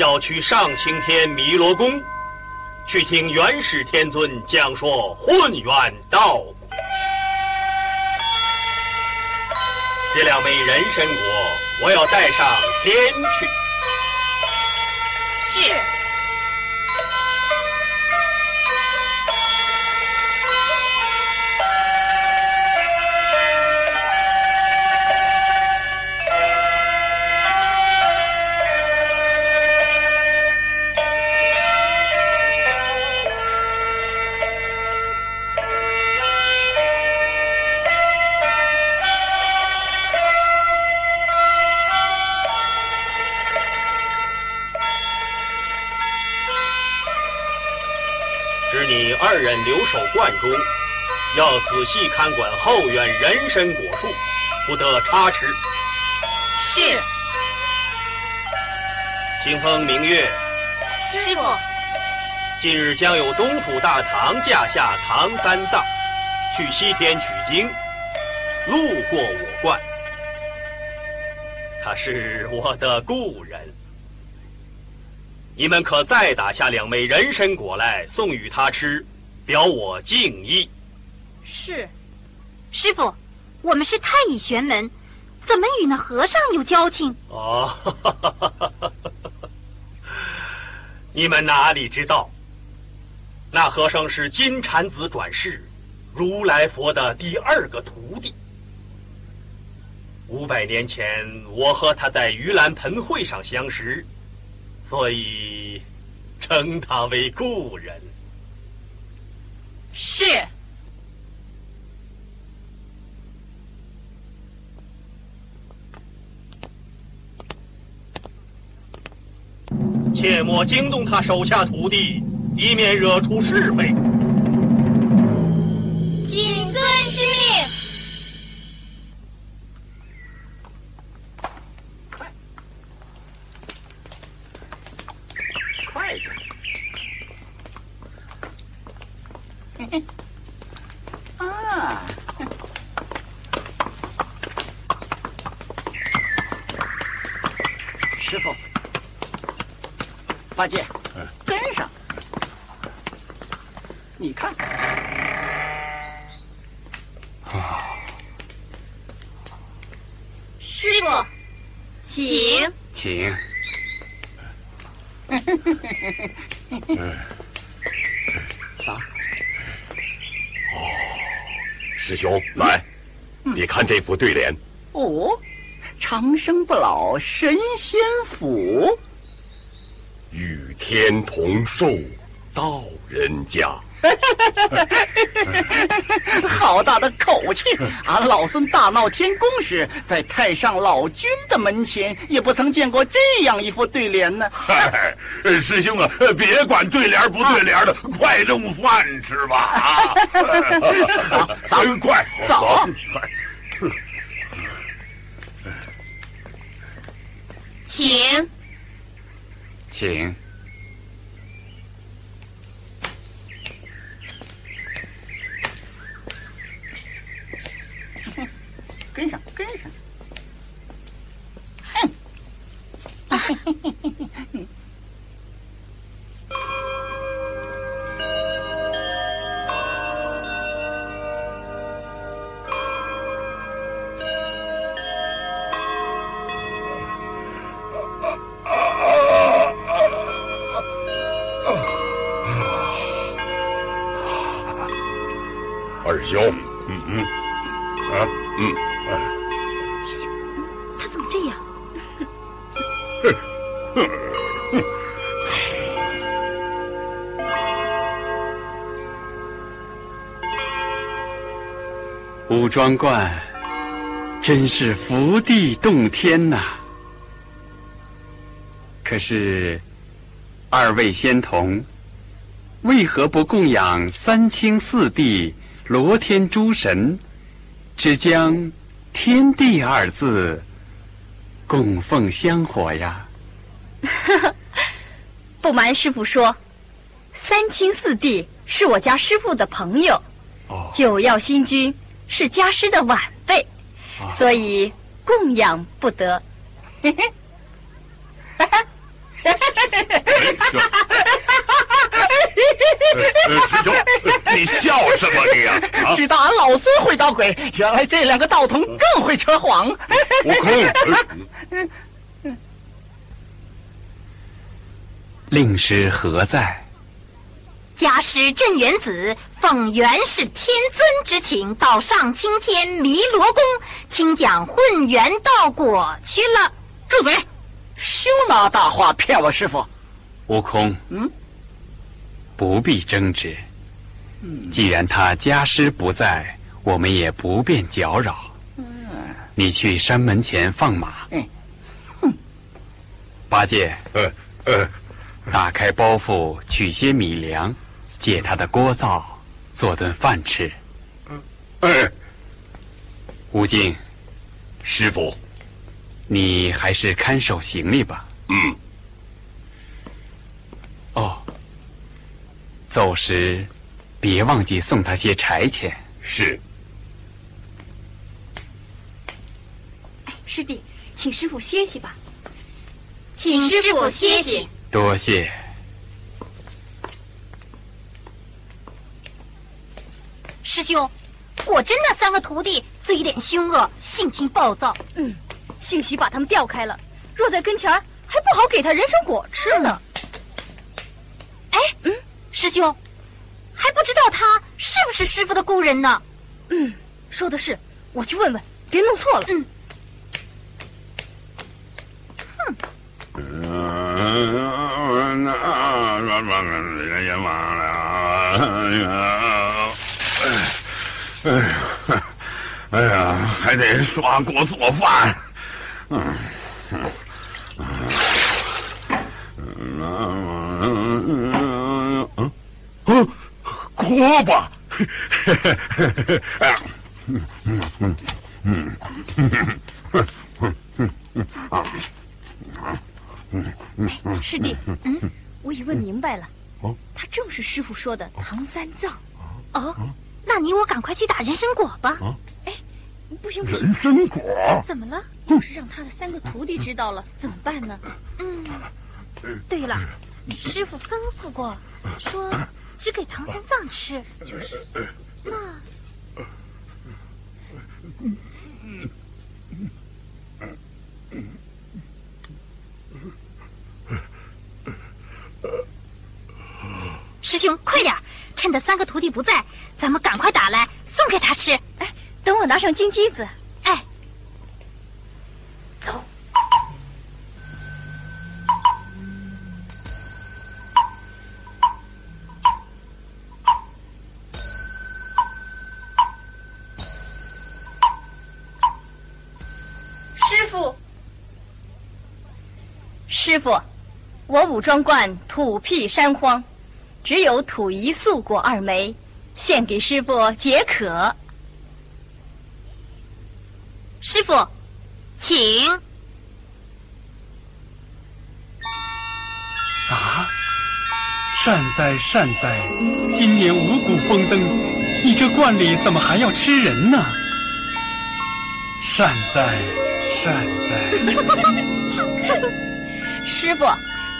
要去上青天弥罗宫，去听元始天尊讲说混元道。这两枚人参果，我要带上天去。是。守观中，要仔细看管后院人参果树，不得差池。是。清风明月，师傅，近日将有东土大唐驾下唐三藏去西天取经，路过我观，他是我的故人。你们可再打下两枚人参果来送与他吃，表我敬意。是。师傅，我们是太乙玄门，怎么与那和尚有交情？哦，你们哪里知道？那和尚是金蝉子转世，如来佛的第二个徒弟。五百年前，我和他在盂兰盆会上相识。所以，称他为故人。是。切莫惊动他手下徒弟，以免惹出是非。谨遵师命。啊！师傅，八戒，跟上！你看，师傅，请。请。师兄，来，你看这副对联。哦，长生不老神仙府，与天同寿道人家。好大的口气！俺老孙大闹天宫时，在太上老君的门前，也不曾见过这样一副对联呢。嗨，师兄啊，别管对联不对联的，快弄饭吃吧！啊，好，走，快走，快。请。请。跟上，跟上。哼！二兄，啊嗯啊他怎么这样？哼哼。哼五庄观真是福地洞天呐。可是二位仙童为何不供养三清四帝罗天诸神只将“天地”二字供奉香火呀？不瞒师傅说，三清四帝是我家师傅的朋友，九曜星君是家师的晚辈，所以供养不得。师兄，你笑什么你呀？啊，知道俺老孙会捣鬼，原来这两个道童更会扯谎。悟空，令师何在？家师镇元子奉元始天尊之请，到上青天弥罗宫听讲混元道果去了。住嘴！休拿大话骗我师傅。悟空，嗯，不必争执。既然他家师不在，我们也不便搅扰。你去山门前放马。嗯八戒，呃呃，打开包袱，取些米粮，借他的锅灶做顿饭吃。哎，悟净，师傅，你还是看守行李吧。嗯，走时别忘记送他些柴钱。是。师弟，请师傅歇息吧。请师傅歇息。多谢。师兄，果真那三个徒弟嘴脸凶恶，性情暴躁。嗯，兴许把他们调开了，若在跟前儿，还不好给他人参果吃呢。哎，嗯，师兄，还不知道他是不是师傅的故人呢？嗯，说的是，我去问问，别弄错了。嗯。哼，那人也忘了，哎呀，哎呀，哎呀，还得刷锅做饭，嗯，嗯，嗯，嗯，嗯，锅巴，哎呀，嗯嗯嗯嗯嗯嗯嗯啊。师弟，嗯，我已问明白了，哦，他正是师傅说的唐三藏。哦，那你我赶快去打人参果吧。哎，不行不行，人参果，怎么了？要是让他的三个徒弟知道了，怎么办呢？嗯，对了，师傅吩咐过，说只给唐三藏吃。就是，那，师兄，快点！趁着三个徒弟不在，咱们赶快打来送给他吃。哎，等我拿上金鸡子。傅，我武装观土僻山荒，只有土一素果二枚，献给师傅解渴。师傅，请。啊！善哉善哉，今年五谷丰登，你这观里怎么还要吃人呢？善哉善哉。师傅，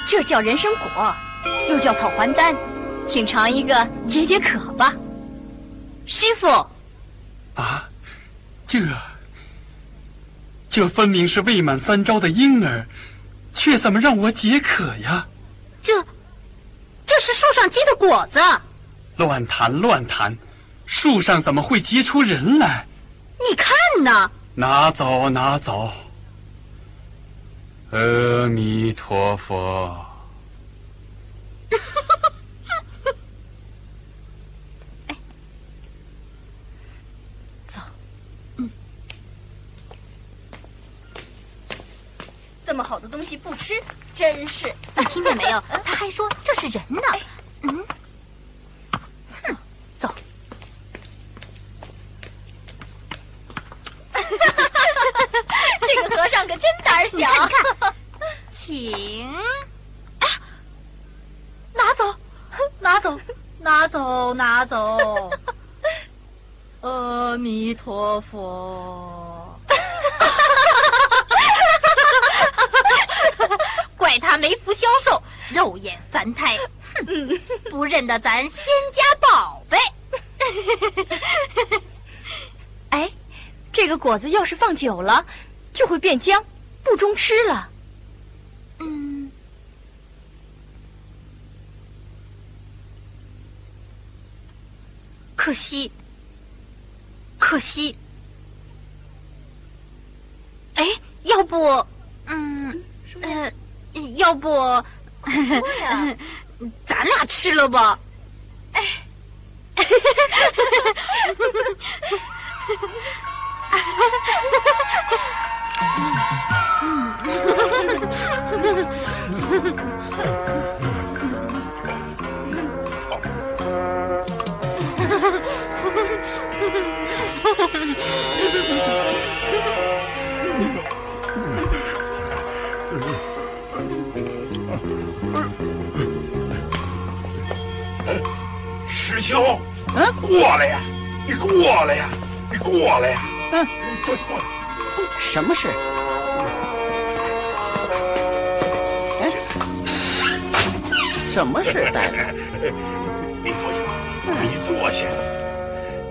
这叫人参果，又叫草还丹，请尝一个解解渴吧。师傅，啊，这这分明是未满三朝的婴儿，却怎么让我解渴呀？这这是树上结的果子。乱谈乱谈，树上怎么会结出人来？你看呢？拿走拿走。阿弥陀佛。走。这么好的东西不吃真是。你听见没有？他还说这是人呢。嗯。和尚可真胆小。请，拿走，拿走，拿走，拿走。阿弥陀佛。怪他没福消受，肉眼凡胎，不认得咱仙家宝贝。哎，这个果子要是放久了，就会变僵，不中吃了。嗯，可惜，可惜。哎，要不，嗯，呃，要不，咱俩吃了吧？哎，师兄，嗯，过来呀，你过来呀，你过来呀，嗯，过过来。什么事？哎，什么事，呆子？你坐下，你坐下，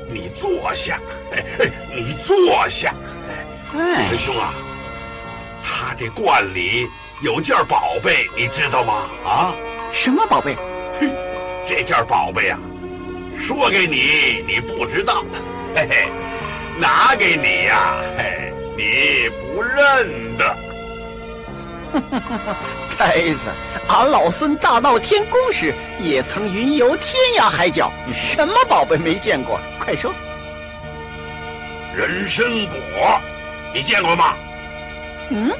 你坐下，你坐下。哎师，兄啊，他这罐里有件宝贝，你知道吗？啊，什么宝贝？这件宝贝啊，说给你你不知道，嘿嘿，拿给你呀、嘿，你不认得。呆子，俺老孙大闹天宫时也曾云游天涯海角，什么宝贝没见过？快说！人参果，你见过吗？嗯，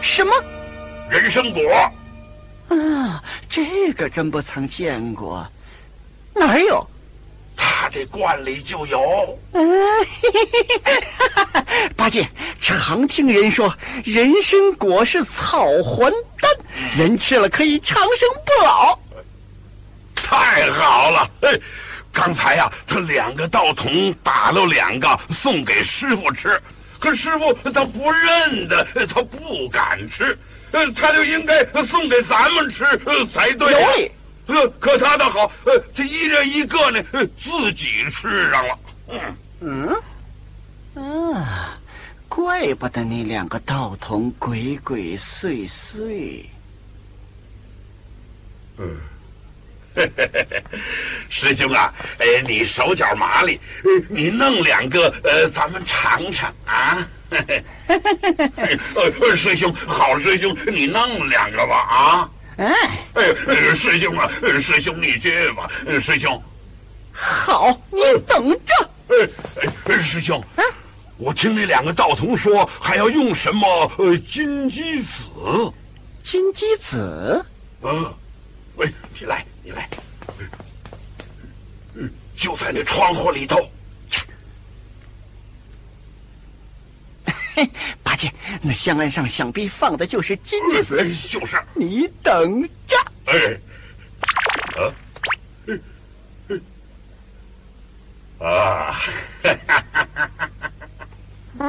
什么？人参果，啊，这个真不曾见过，哪儿有？他这罐里就有。八戒，常听人说人参果是草还丹，人吃了可以长生不老。太好了！哎，刚才呀、他两个道童打了两个送给师傅吃，可师傅他不认得，他不敢吃，呃，他就应该送给咱们吃呃才对呀、有理呃，可他的好，呃，这一人一个呢，呃自己吃上了。嗯，嗯，啊，怪不得那两个道童鬼鬼祟祟。嗯 师兄啊，哎，你手脚麻利，呃你弄两个，呃，咱们尝尝啊。嘿嘿嘿嘿嘿呃，师兄，好师兄，你弄两个吧啊。哎，哎，呃师兄啊，呃师兄你去吧，呃师兄。好，你等着。哎哎，呃师兄，啊我听那两个道童说，还要用什么呃金鸡子。金鸡子，嗯，喂，你来，你来，嗯，就在那窗户里头。嘿，八戒，那香案上想必放的就是金鸡子，哎就是，你等着。哎，啊，哎哎啊，嗯，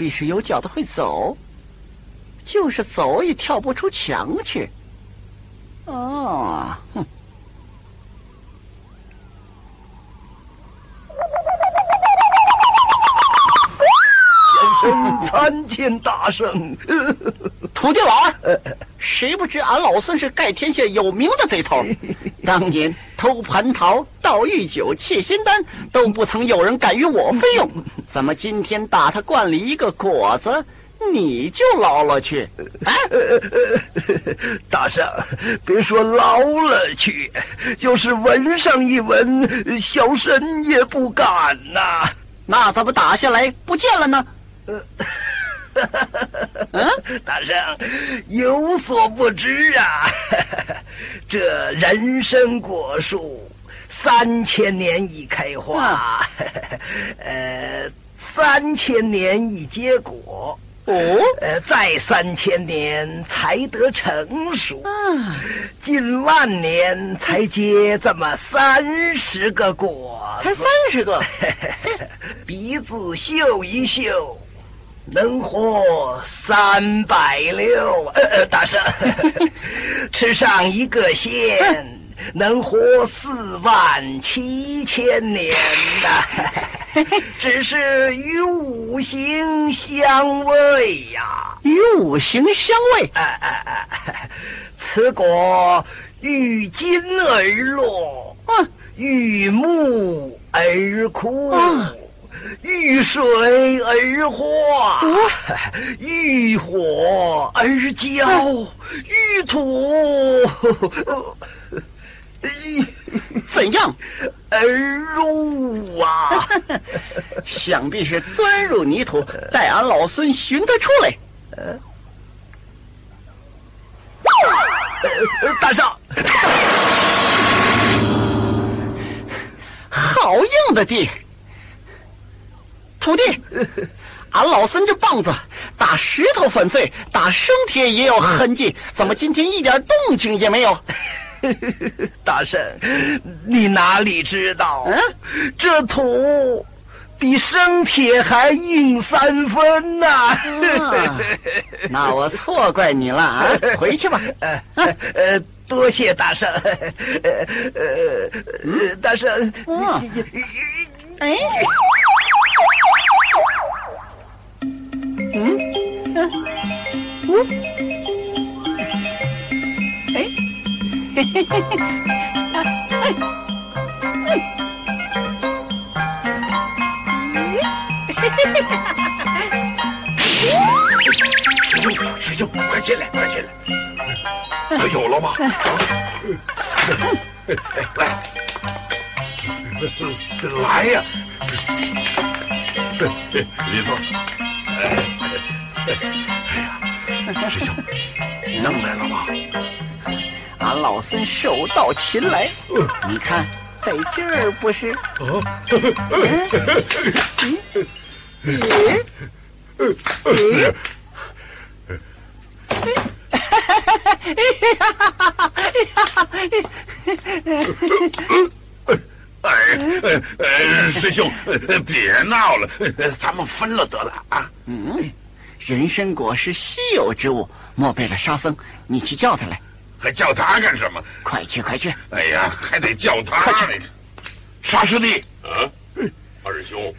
必是有脚的会走，就是走也跳不出墙去。哦，哼。参见大圣，土地老儿，谁不知俺老孙是盖天下有名的贼头？当年偷蟠桃、盗玉酒、窃仙丹，都不曾有人敢与我费用。怎么今天打他罐里一个果子，你就捞了去？啊！大圣，别说捞了去，就是闻上一闻，小神也不敢呐。那怎么打下来不见了呢？嗯，大圣有所不知啊，这人参果树三千年一开花，呃，三千年一结果，哦，呃，再三千年才得成熟，嗯近万年才结这么三十个果，才三十个，鼻子嗅一嗅。能活三百六，呃，大圣，吃上一个仙，能活四万七千年呐！只是与五行相位呀，与五行相位。此果遇金而落，遇木而枯。遇水而化，遇火而焦，遇土 怎样 而入啊？想必是钻入泥土，待俺老孙寻他出来。大圣，好硬的地！徒弟，俺老孙这棒子打石头粉碎，打生铁也有痕迹，怎么今天一点动静也没有？大圣，你哪里知道？嗯，这土比生铁还硬三分呐！那我错怪你了啊！回去吧。呃，多谢大圣。呃呃，大圣。哎。嗯，嗯，哎，嘿嘿嘿嘿，哎，哎，师兄，师兄，快进来，快进来！有了吗？来，来呀！里头。哎呀，师兄，弄来了吗？俺老孙手到擒来，你看，在这儿不是？嗯，哎哎哎，师兄，别闹了，咱们分了得了啊。嗯，人参果是稀有之物，莫非了沙僧，你去叫他来。还叫他干什么？快去，快去！哎呀，还得叫他。快去！沙师弟，啊，二师兄，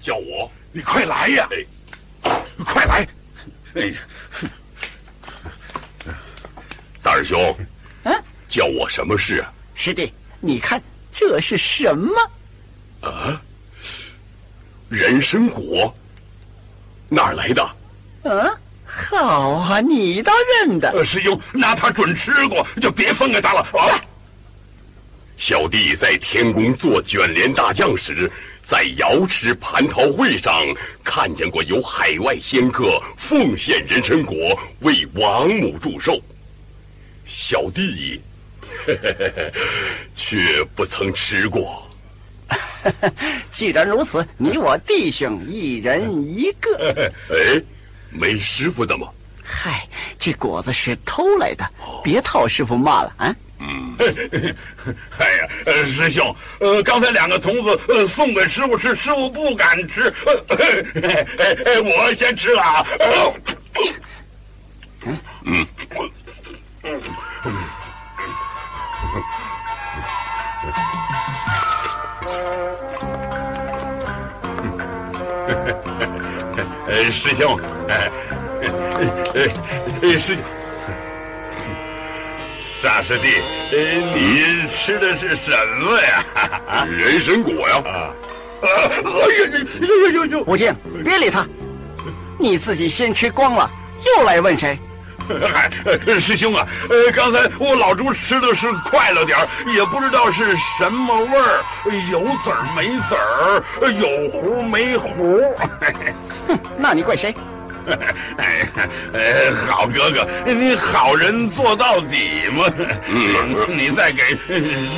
叫我，你快来呀！哎快来！哎呀，大师兄，啊，叫我什么事啊？师弟，你看这是什么？啊，人参果。哪儿来的？嗯，好啊，你倒认得。师兄，拿他准吃过，就别分给他了啊。小弟在天宫做卷帘大将时，在瑶池蟠桃会上看见过有海外仙客奉献人参果为王母祝寿，小弟 却不曾吃过。既然如此，你我弟兄一人一个。哎，没师傅的吗？嗨，这果子是偷来的，别套师傅骂了啊！嗯，哎呀，呃，师兄，呃，刚才两个童子呃送给师傅吃，师傅不敢吃，呃，哎哎哎，我先吃了啊。嗯嗯嗯。呃，师兄，哎，哎，师兄。大师弟，你吃的是什么呀？人参果呀！啊！哎呀呦呦呦！武静，别理他，你自己先吃光了，又来问谁？嗨，师兄啊，呃，刚才我老朱吃的是快了点也不知道是什么味儿，有籽儿没籽儿，有核没核。哼，那你怪谁？哎，呃，好哥哥，你好人做到底嘛。嗯，你再给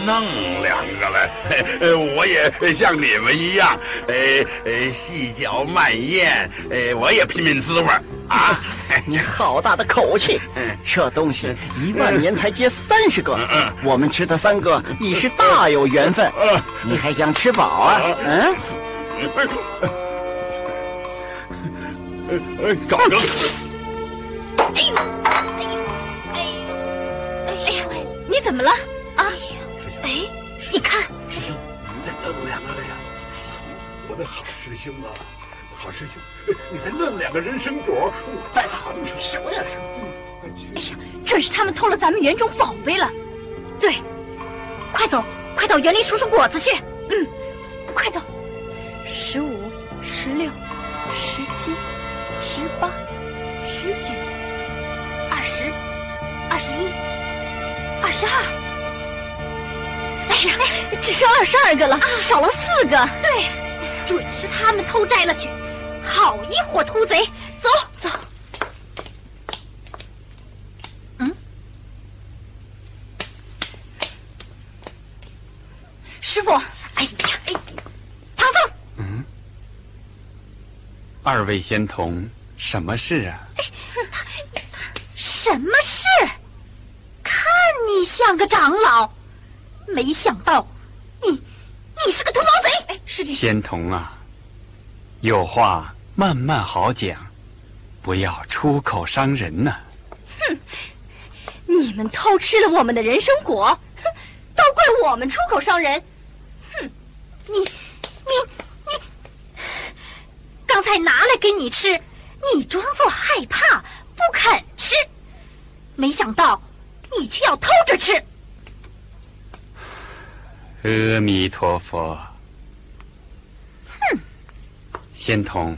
弄两个来，呃，我也像你们一样，呃呃，细嚼慢咽，呃，我也拼拼滋味啊。你好大的口气！这东西一万年才结三十个，我们吃的三个已是大有缘分。你还想吃饱啊？嗯。哎哎，搞着！哎呦，哎呦，哎呦，哎呀，你怎么了？啊？哎，你看，师兄，你再弄两个来呀！我的好师兄啊，好师兄，你再弄两个人参果，我带藏着什么呀？哎呀，准是他们偷了咱们园中宝贝了。对，快走，快到园里数数果子去。嗯，快走，十五，十六，十七。十八、十九、二十、二十一、二十二，哎呀，只剩二十二个了，啊少了四个。对，准是他们偷摘了去。好一伙秃贼！走走。嗯，师傅，哎呀，哎，唐僧。嗯，二位仙童。什么事啊？什么事？看你像个长老，没想到你你是个土毛贼！哎，师弟，仙童啊，有话慢慢好讲，不要出口伤人呐。哼，你们偷吃了我们的人参果，哼，都怪我们出口伤人。哼，你你你，刚才拿来给你吃。你装作害怕不肯吃，没想到你却要偷着吃。阿弥陀佛。哼，仙童，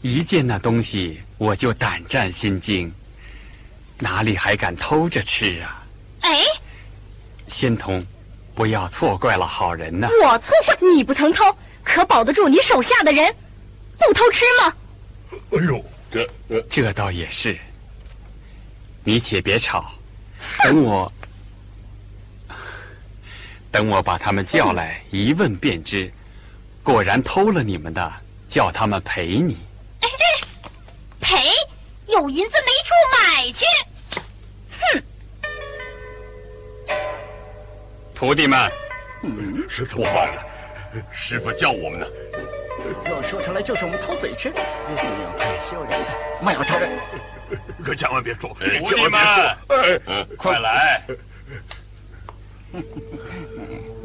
一见那东西我就胆战心惊，哪里还敢偷着吃啊？哎，仙童，不要错怪了好人呐！我错怪你不曾偷，可保得住你手下的人不偷吃吗？哎呦，这这倒也是。你且别吵，等我等我把他们叫来一问便知。果然偷了你们的，叫他们赔你。哎哎，赔？有银子没处买去。哼！徒弟们，是怎么办了？师傅叫我们呢。要说出来就是我们偷嘴吃，不要太羞人了。莫要承认，可千万别说，徒弟们，快来！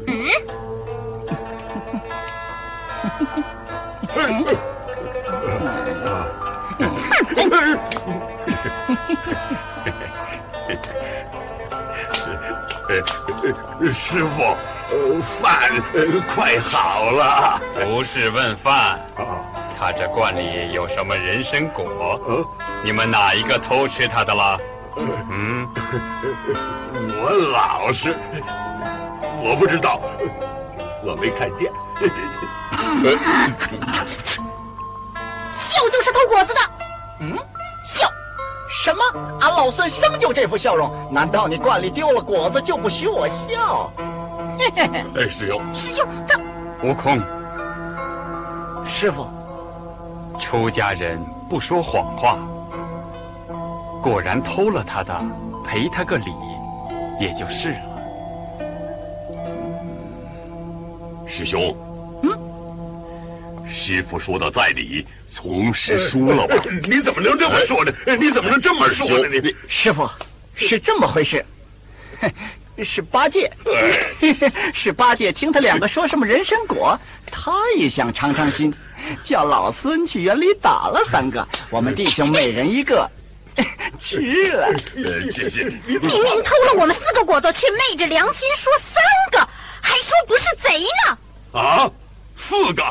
嗯。师傅。饭快好了，不是问饭。他这罐里有什么人参果？你们哪一个偷吃他的了？嗯，我老实，我不知道，我没看见。笑就是偷果子的。嗯，笑。什么？俺老孙生就这副笑容？难道你罐里丢了果子就不许我笑？哎，师兄，师兄，他悟空，师傅，出家人不说谎话。果然偷了他的，赔他个礼，也就是了。师兄，嗯，师傅说的在理，从实输了吧？你怎么能这么说呢？你怎么能这么说呢？你师傅是这么回事，是八戒，是八戒听他两个说什么人参果，他也想尝尝新，叫老孙去园里打了三个，我们弟兄每人一个，吃了。这是。明明偷了我们四个果子，却昧着良心说三个，还说不是贼呢。啊，四个，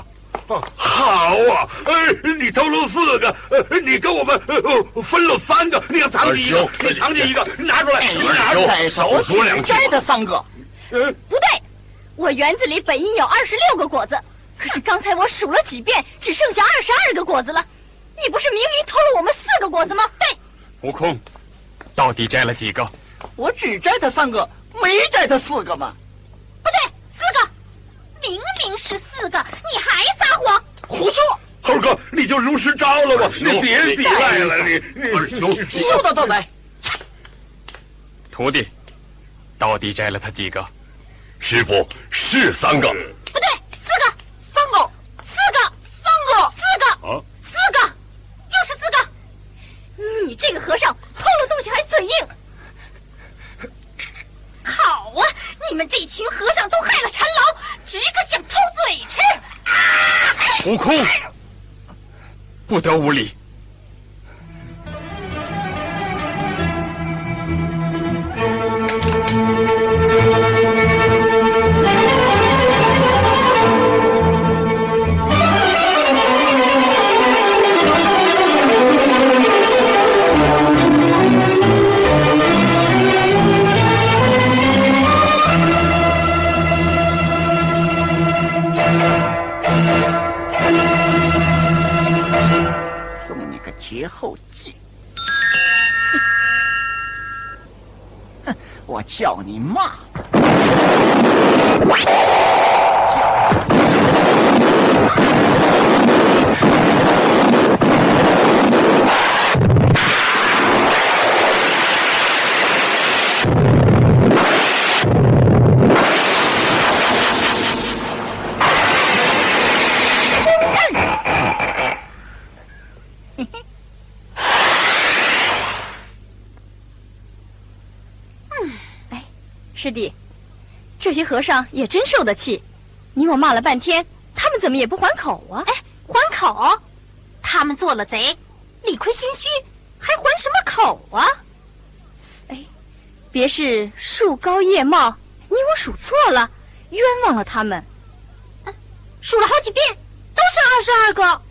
好啊！哎，你偷了四个，呃，你跟我们呃分了三个，你藏起一个，你藏起一个，拿出来，拿出来，少说两句摘他三个。不对，我园子里本应有二十六个果子，可是刚才我数了几遍，只剩下二十二个果子了。你不是明明偷了我们四个果子吗？对，悟空，到底摘了几个？我只摘他三个，没摘他四个嘛。不对，明明是四个，你还撒谎。胡说！猴哥，你就如实招了吧，你别抵赖了，你二兄，说到道来，徒弟，到底摘了他几个？师傅是三个，不对，四个，三个，四个，三个。四个，啊四个，就是四个。你这个和尚偷了东西还嘴硬。好啊，你们这群和尚都害了陈老，直个想偷嘴吃。悟空，不得无礼！送你个绝后计。哼，我叫你妈。师弟，这些和尚也真受得气，你我骂了半天，他们怎么也不还口啊？哎，还口？他们做了贼，理亏心虚，还还什么口啊？哎别是树高叶茂，你我数错了，冤枉了他们。数了好几遍，都是二十二个。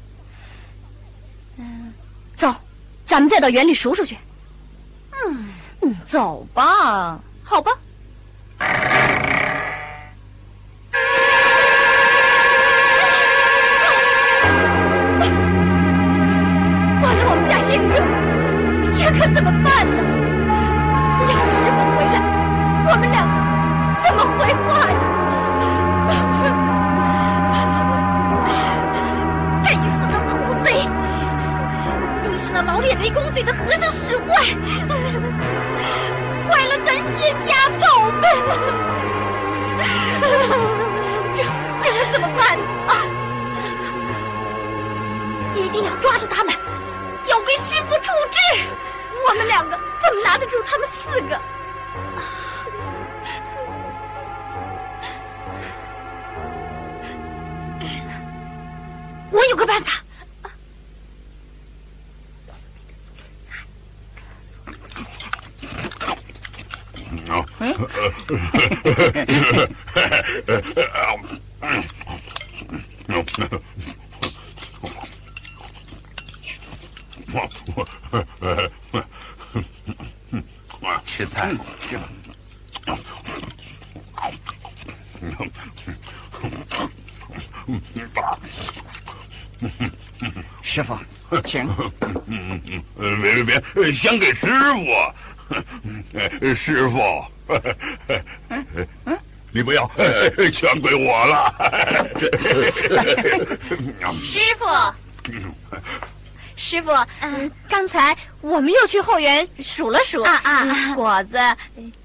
嗯走，咱们再到园里数数去。嗯，嗯，走吧。好吧。毛脸雷公嘴的和尚使坏，坏了咱谢家宝贝。这这可怎么办啊？一定要抓住他们，交给师傅处置。我们两个怎么拿得住他们四个？我有个办法。吃菜，师傅，请。呃，别别别，先给师傅，呃师傅，你不要，全归我了。师傅，师傅，嗯，刚才我们又去后园数了数，啊啊，果子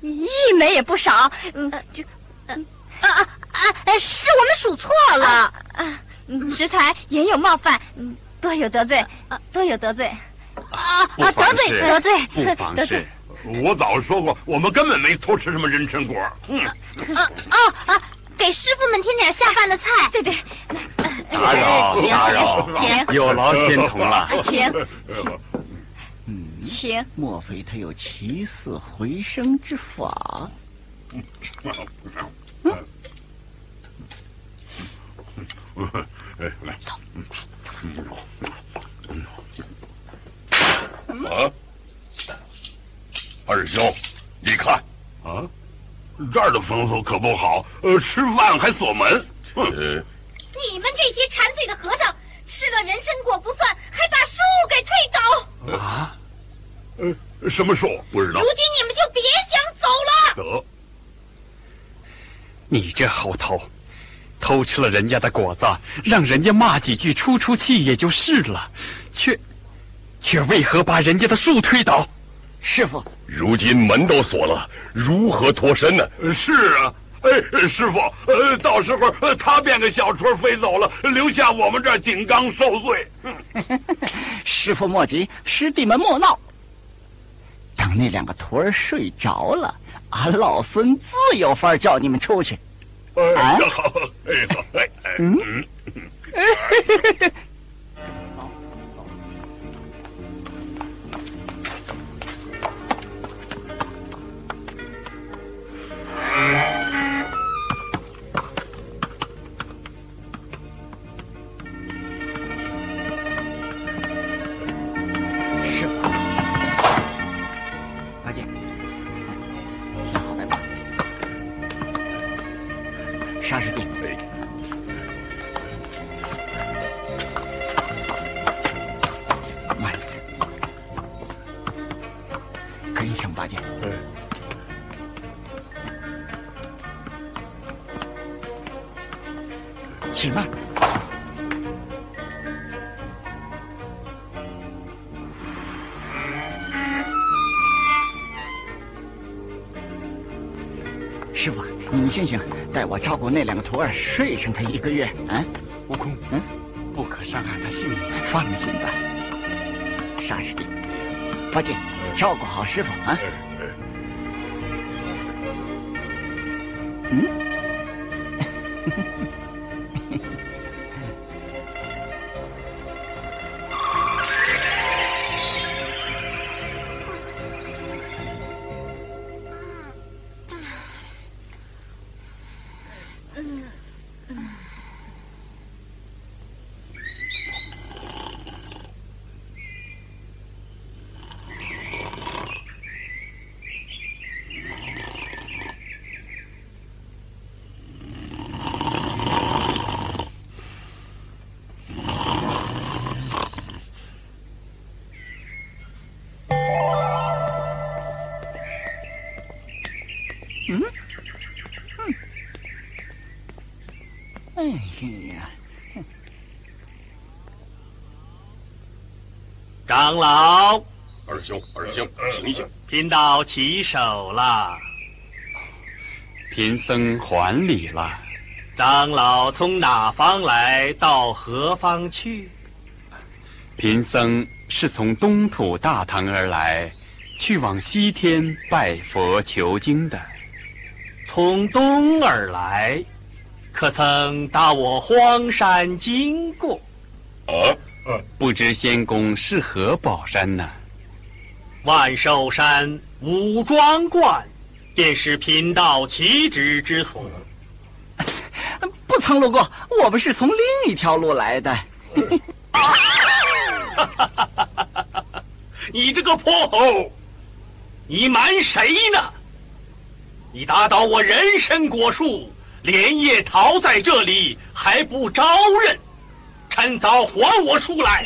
一枚也不少，嗯，就，嗯，啊啊啊，是我们数错了，啊，食材也有冒犯，嗯，多有得罪，多有得罪，啊啊，得罪得罪，不妨事。我早说过，我们根本没偷吃什么人参果。嗯，啊哦啊，给师傅们添点下饭的菜。对对，打扰打扰，请有劳仙童了，请请，嗯，请。莫非他有起死回生之法？嗯，哎，来，走，走。啊。二兄，你看，啊，这儿的风俗可不好，呃，吃饭还锁门。哼！你们这些馋嘴的和尚，吃了人参果不算，还把树给推倒。啊？呃，什么树？不知道。如今你们就别想走了。得。你这猴头，偷吃了人家的果子，让人家骂几句出出气也就是了，却，却为何把人家的树推倒？师傅，如今门都锁了，如何脱身呢？是啊，哎，师傅，呃，到时候他变个小虫飞走了，留下我们这儿顶缸受罪。师傅莫急，师弟们莫闹。等那两个徒儿睡着了，俺老孙自有法叫你们出去。哎，好，哎好，哎 是八戒听好拜。沙师弟。哎，嗯。醒醒，代我照顾那两个徒儿，睡上他一个月。啊，悟空，嗯，不可伤害他性命，放心吧。沙师弟，八戒，照顾好师傅啊。嗯。兄，二兄，醒一醒！贫道起手了。贫僧还礼了。长老从哪方来到何方去？贫僧是从东土大唐而来，去往西天拜佛求经的。从东而来，可曾到我荒山经过？啊？不知仙公是何宝山呢？万寿山五庄观，便是贫道起止之所。不曾路过，我们是从另一条路来的。你这个泼猴，你瞒谁呢？你打倒我人参果树，连夜逃在这里，还不招认？趁早还我出来！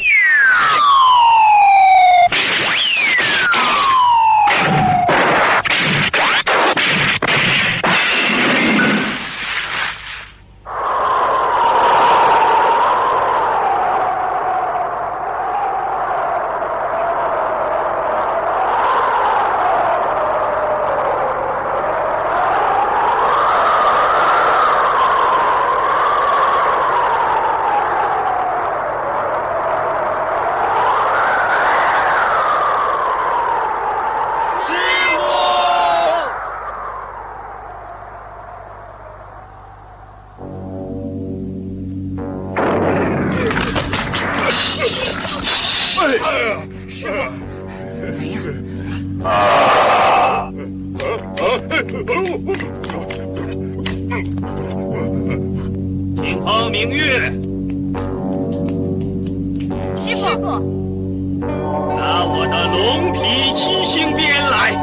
师傅，怎样？啊？明风明月，师傅，拿我的龙皮七星鞭来。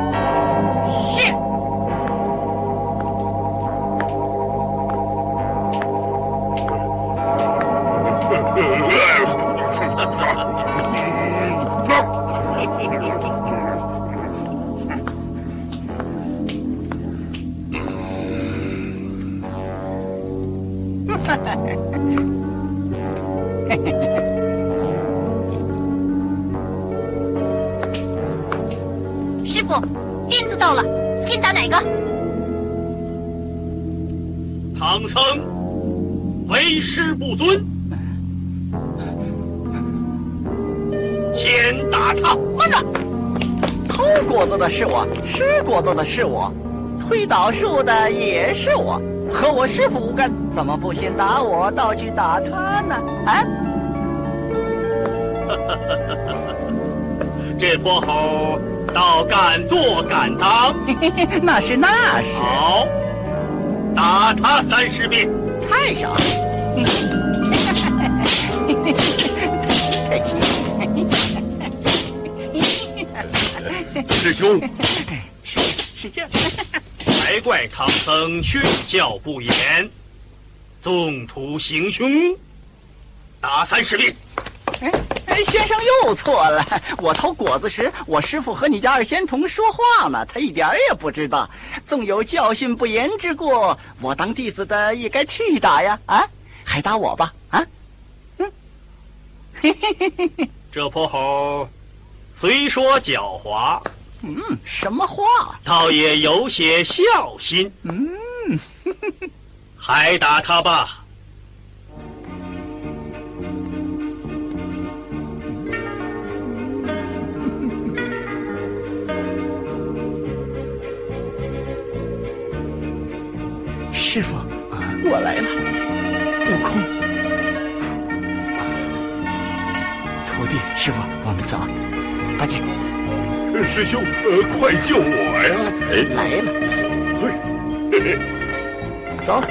到了，先打哪个？唐僧为师不尊，先打他。慢着，偷果子的是我，吃果子的是我，推倒树的也是我，和我师傅无干，怎么不先打我，倒去打他呢？啊？这泼猴倒敢做敢当，那是那是，好，打他三十遍。太少。师兄，是是这样。才怪唐僧训教不严，纵图行凶，打三十遍。哎，先生又错了。我偷果子时，我师傅和你家二仙童说话呢，他一点儿也不知道。纵有教训不严之过，我当弟子的也该替打呀！啊，还打我吧！啊，嗯，嘿嘿嘿嘿嘿，这泼猴虽说狡猾，嗯，什么话？倒也有些孝心。嗯，还打他吧。师傅，我来了。悟空，徒弟，师傅，我们走。八戒，师兄，呃，快救我呀！哎，来了。走。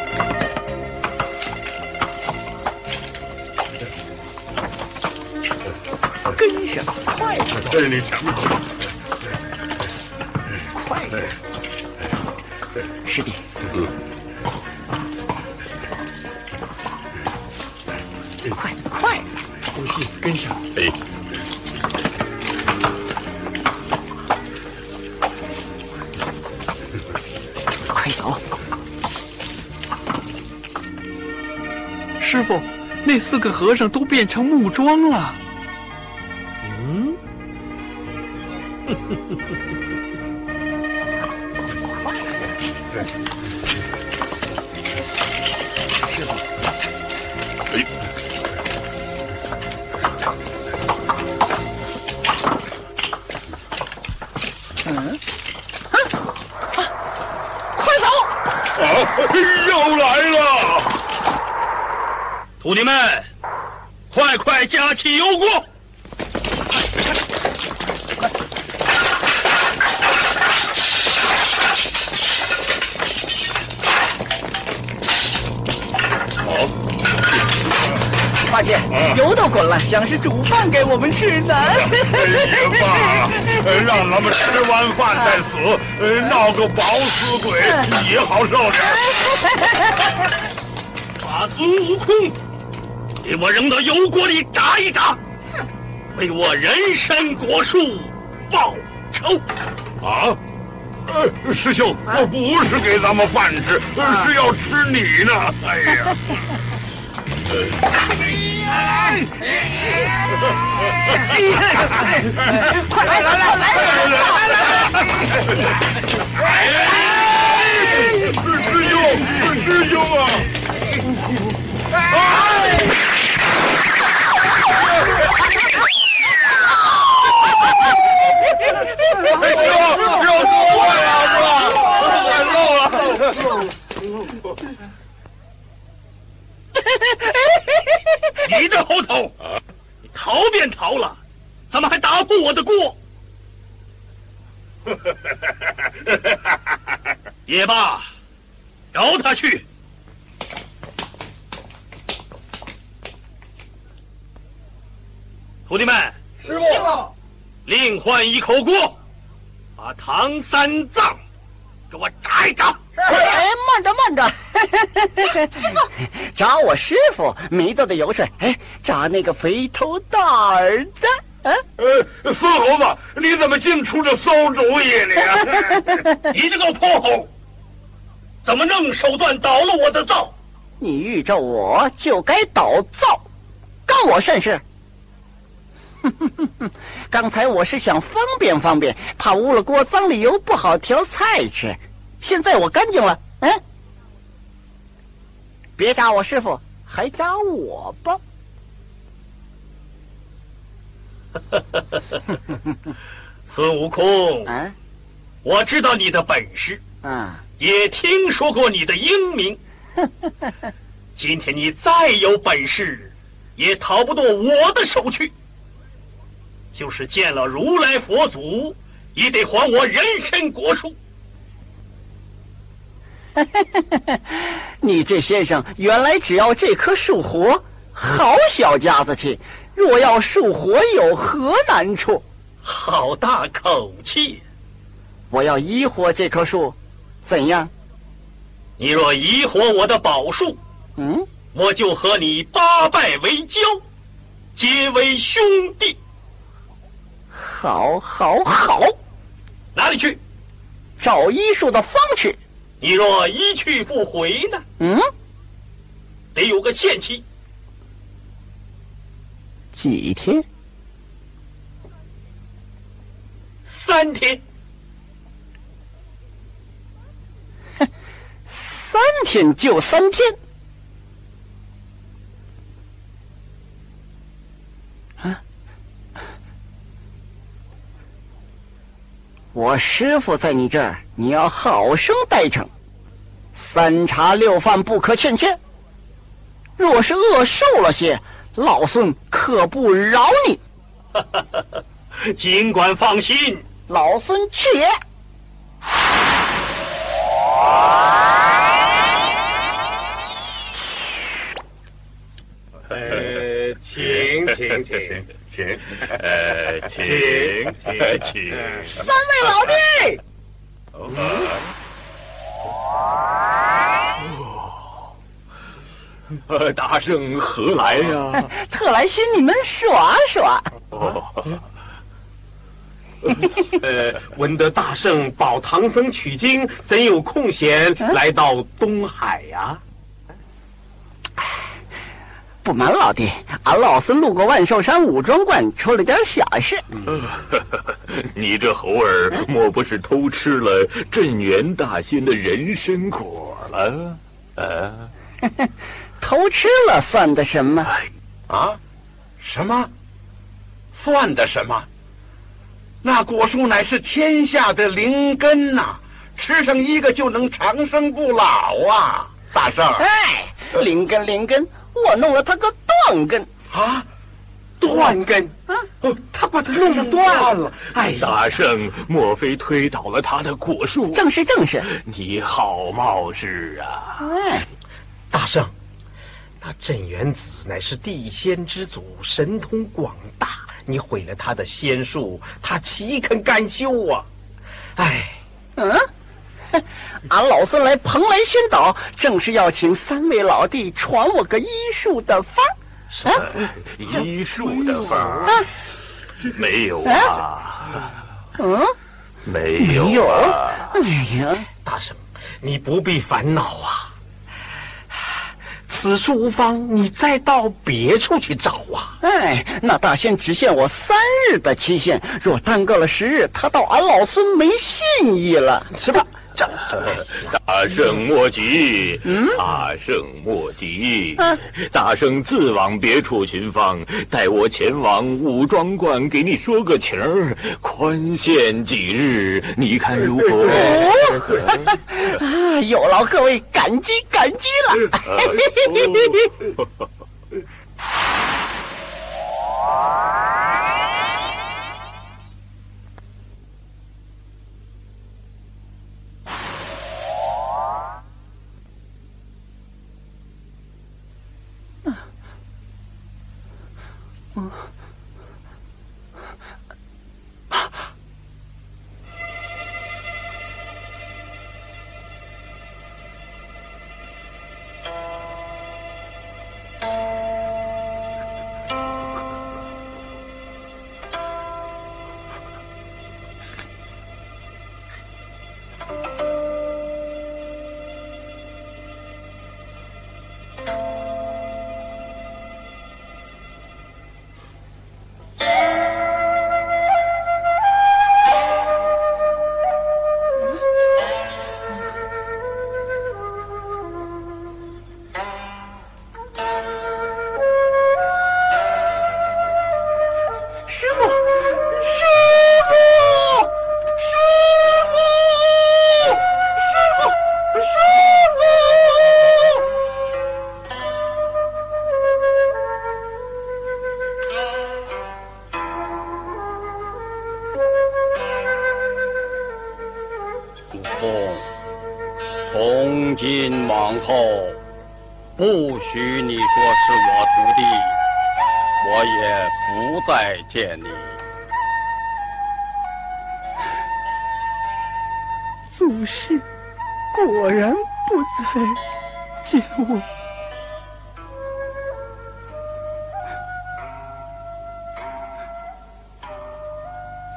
跟上，快点走。哎，你抢快点。师弟，嗯，跟上。哎，快走！师傅，那四个和尚都变成木桩了。嗯，又来了！徒弟们，快快架起油锅！都滚了，想是煮饭给我们吃呢。让咱们吃完饭再死，呃闹个饱死鬼也好受点。把孙悟空给我扔到油锅里炸一炸，为我人参果树报仇。啊，呃，师兄，我不是给咱们饭吃，呃是要吃你呢。哎呀，快来来来来来来！哎，师兄，师兄啊！哎呦，肉多呀，是吧？太肉了。你这猴头，你逃便逃了，怎么还打不我的锅？也罢，饶他去。徒弟们，师傅，另换一口锅，把唐三藏给我炸一炸。哎，慢着慢着，师傅，找我师傅没做的油水，哎，炸那个肥头大耳的。呃，孙猴子，你怎么净出这馊主意呢？你这个泼猴，怎么弄手段倒了我的灶？你遇着我就该倒灶，干我甚事？刚才我是想方便方便，怕污了锅脏了油不好调菜吃。现在我干净了，嗯，别扎我师傅，还扎我吧。孙悟空，啊，我知道你的本事，啊，也听说过你的英明。今天你再有本事，也逃不过我的手去。就是见了如来佛祖，也得还我人参果树。你这先生原来只要这棵树活，好小家子气。若要树活，有何难处？好大口气！我要移活这棵树，怎样？你若移活我的宝树，嗯，我就和你八拜为交，结为兄弟。好，好，好！哪里去？找医术的方去。你若一去不回呢？嗯，得有个限期。几天？三天。三天就三天。我师傅在你这儿，你要好生待着。三茶六饭不可欠缺。若是饿瘦了些。老孙可不饶你！尽管放心，老孙去也。呃，请请请请，呃，请请请，三位老弟。呃，大圣何来呀？特来寻你们耍耍。呃，闻得大圣保唐僧取经，怎有空闲来到东海呀？不瞒老弟，俺老孙路过万寿山武装观，出了点小事。你这猴儿，莫不是偷吃了镇元大仙的人参果了？啊？偷吃了算的什么？啊？什么？算的什么？那果树乃是天下的灵根呐，吃上一个就能长生不老啊！大圣，哎，灵根灵根，我弄了他个断根啊！断根啊！哦他把它弄断了！哎，大圣，莫非推倒了他的果树？正是正是，你好冒失啊！哎，大圣。那镇元子乃是地仙之祖，神通广大。你毁了他的仙术，他岂肯甘休啊？哎，嗯，俺老孙来蓬莱仙岛，正是要请三位老弟传我个医术的方。什么医术的法？没有啊？嗯，没有啊？哎呀，大圣，你不必烦恼啊。此处无方，你再到别处去找啊！哎，那大仙只限我三日的期限，若耽搁了十日，他到俺老孙没信义了，是吧？这大圣莫急，大圣莫急，大圣自往别处寻方，待我前往武装观给你说个情儿，宽限几日，你看如何？啊，有劳各位，感激感激了。不再见你。祖师果然不再见我。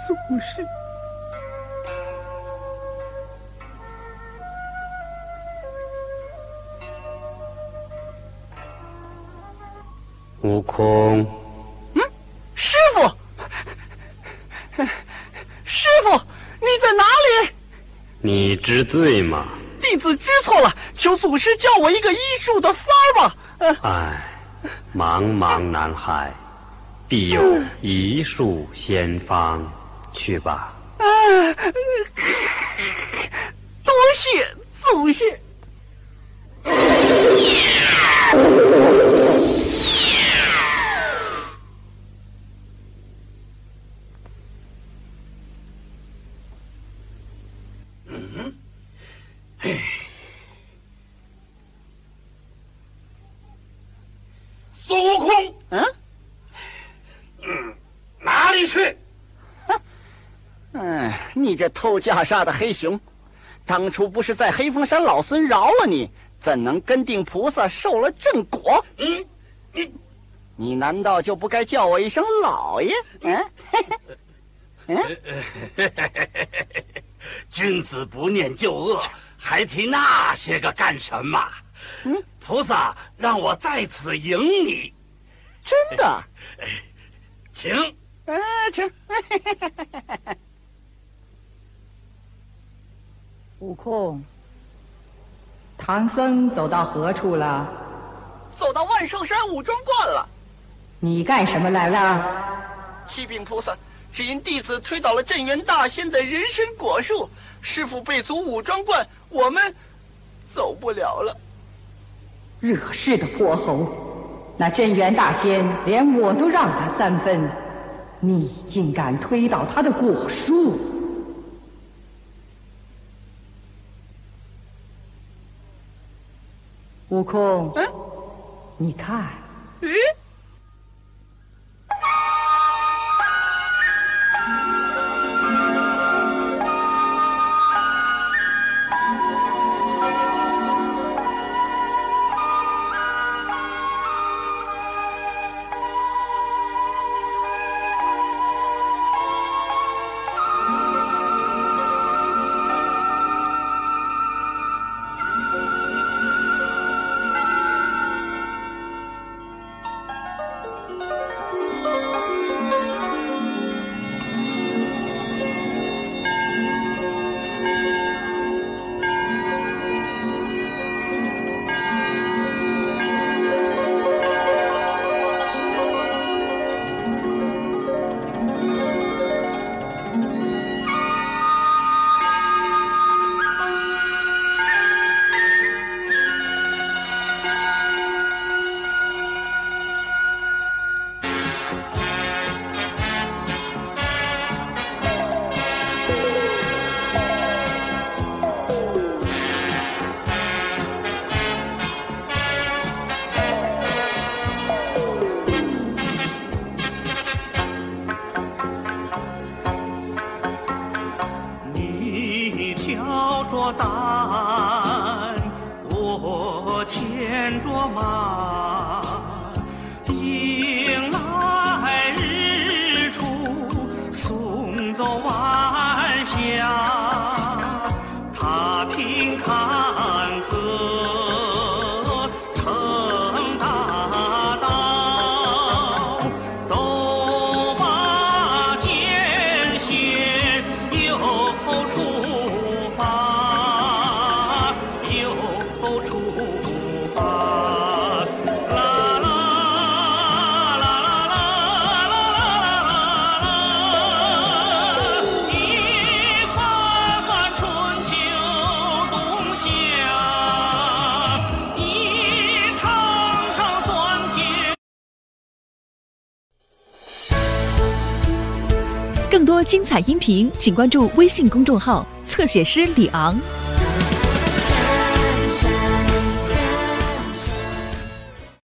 祖师，悟空，师傅，师傅，你在哪里？你知罪吗？弟子知错了，求祖师教我一个医术的法儿吧。呃唉，茫茫南海，必有一术仙方，去吧。啊，多谢祖师。这偷袈裟的黑熊，当初不是在黑风山老孙饶了你，怎能跟定菩萨受了正果？嗯，你你难道就不该叫我一声老爷？嗯，君子不念旧恶，还提那些个干什么？嗯，菩萨让我在此迎你，真的？请。哎，请。悟空，唐僧走到何处了？走到万寿山武装观了。你干什么来了？启禀菩萨，只因弟子推倒了镇元大仙的人参果树，师傅被阻武装观，我们走不了了。惹事的泼猴！那镇元大仙连我都让他三分，你竟敢推倒他的果树！悟空，嗯，你看，咦？音频，请关注微信公众号“侧写师李昂”。